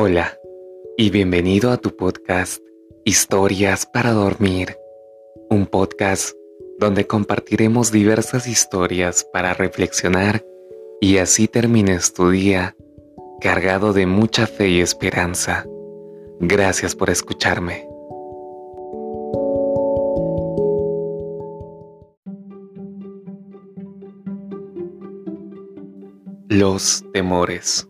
Hola y bienvenido a tu podcast Historias para Dormir, un podcast donde compartiremos diversas historias para reflexionar y así termines tu día cargado de mucha fe y esperanza. Gracias por escucharme. Los temores.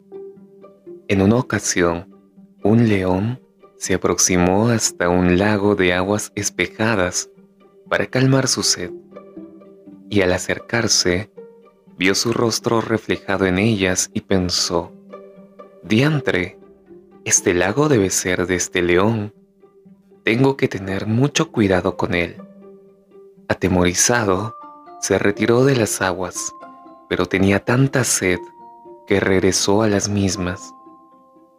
En una ocasión, un león se aproximó hasta un lago de aguas espejadas para calmar su sed, y al acercarse, vio su rostro reflejado en ellas y pensó, Diantre, este lago debe ser de este león. Tengo que tener mucho cuidado con él. Atemorizado, se retiró de las aguas pero tenía tanta sed que regresó a las mismas.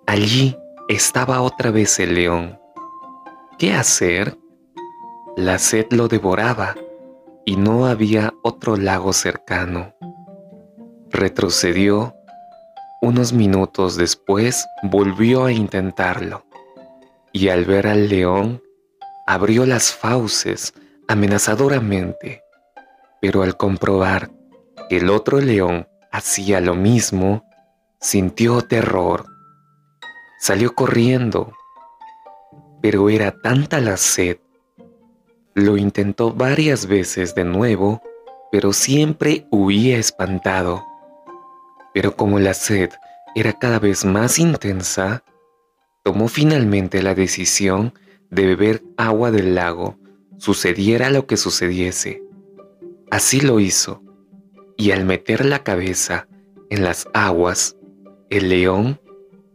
Allí estaba otra vez el león. ¿Qué hacer? La sed lo devoraba y no había otro lago cercano. Retrocedió. Unos minutos después volvió a intentarlo y al ver al león abrió las fauces amenazadoramente, pero al comprobar el otro león hacía lo mismo, sintió terror. Salió corriendo, pero era tanta la sed. Lo intentó varias veces de nuevo, pero siempre huía espantado. Pero como la sed era cada vez más intensa, tomó finalmente la decisión de beber agua del lago, sucediera lo que sucediese. Así lo hizo y al meter la cabeza en las aguas, el león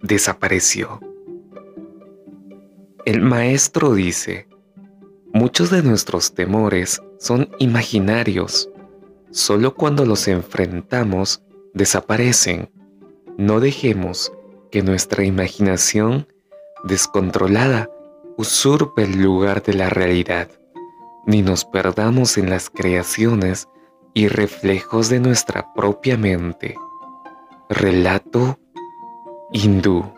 desapareció. El maestro dice, muchos de nuestros temores son imaginarios. Solo cuando los enfrentamos desaparecen. No dejemos que nuestra imaginación descontrolada usurpe el lugar de la realidad, ni nos perdamos en las creaciones y reflejos de nuestra propia mente. Relato 인도.